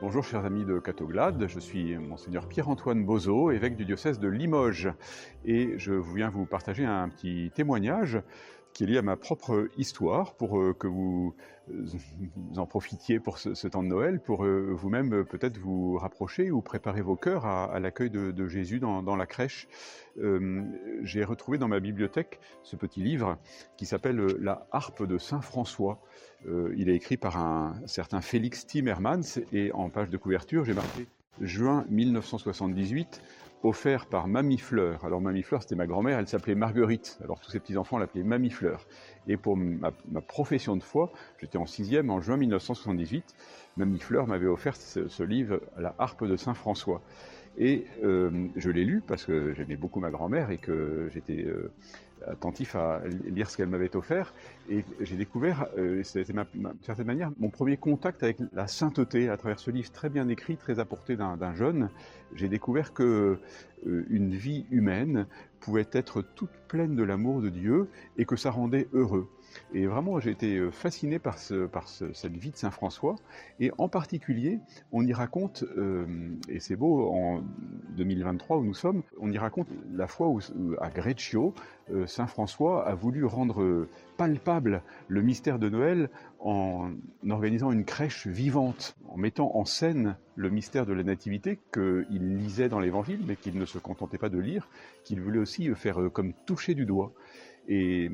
Bonjour chers amis de Catoglade, je suis monseigneur Pierre-Antoine Bozo, évêque du diocèse de Limoges, et je viens vous partager un petit témoignage qui est lié à ma propre histoire pour euh, que vous euh, en profitiez pour ce, temps de Noël, pour euh, vous-même peut-être vous rapprocher ou préparer vos cœurs à, l'accueil de, Jésus dans, la crèche. J'ai retrouvé dans ma bibliothèque ce petit livre qui s'appelle La harpe de Saint François. il est écrit par un certain Félix Timmermans et en page de couverture j'ai marqué juin 1978 offert par Mamie Fleur. Alors Mamie Fleur, c'était ma grand-mère, elle s'appelait Marguerite. Alors tous ses petits-enfants l'appelaient Mamie Fleur. Et pour ma, profession de foi, j'étais en sixième en juin 1978, Mamie Fleur m'avait offert ce, livre, La harpe de Saint François. Et euh, je l'ai lu parce que j'aimais beaucoup ma grand-mère et que j'étais euh, attentif à lire ce qu'elle m'avait offert. Et j'ai découvert, euh, c'était d'une certaine manière mon premier contact avec la sainteté à travers ce livre très bien écrit, très apporté d'un jeune. J'ai découvert que une vie humaine pouvait être toute pleine de l'amour de Dieu et que ça rendait heureux. Et vraiment, j'ai été euh, fasciné par, ce, par cette vie de Saint François. Et en particulier, on y raconte, euh, et c'est beau, en 2023 où nous sommes, on y raconte la fois où, à Greccio, euh, Saint François a voulu rendre palpable le mystère de Noël en organisant une crèche vivante, en mettant en scène le mystère de la Nativité qu'il lisait dans l'Évangile, mais qu'il ne se contentait pas de lire, qu'il voulait aussi faire comme toucher du doigt. Et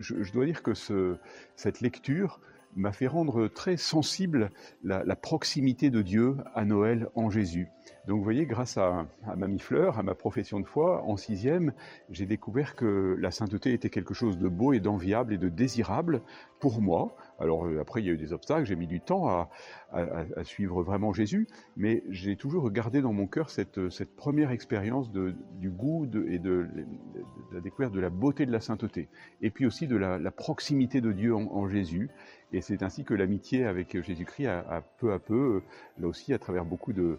je, dois dire que ce, cette lecture m'a fait rendre très sensible la, proximité de Dieu à Noël en Jésus. Donc vous voyez, grâce à, à Mamie Fleur, à ma profession de foi, en sixième, j'ai découvert que la sainteté était quelque chose de beau et d'enviable et de désirable pour moi. Alors euh, après, il y a eu des obstacles, j'ai mis du temps à, suivre vraiment Jésus, mais j'ai toujours gardé dans mon cœur cette, cette première expérience du goût et de, de, la découverte de la beauté de la sainteté, et puis aussi de la, proximité de Dieu en, Jésus. Et c'est ainsi que l'amitié avec Jésus-Christ a, peu à peu, là aussi à travers beaucoup de,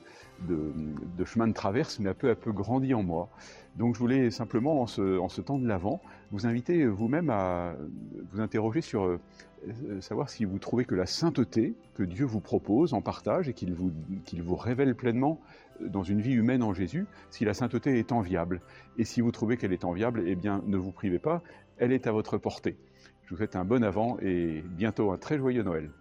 de chemins de traverse, mais a peu à peu grandi en moi. Donc je voulais simplement, en ce, temps de l'Avent, vous inviter vous-même à vous interroger sur euh, savoir si vous trouvez que la sainteté que Dieu vous propose en partage et qu'il vous, vous révèle pleinement dans une vie humaine en Jésus, si la sainteté est enviable. Et si vous trouvez qu'elle est enviable, eh bien ne vous privez pas, elle est à votre portée. Je vous souhaite un bon avant et bientôt un très joyeux Noël.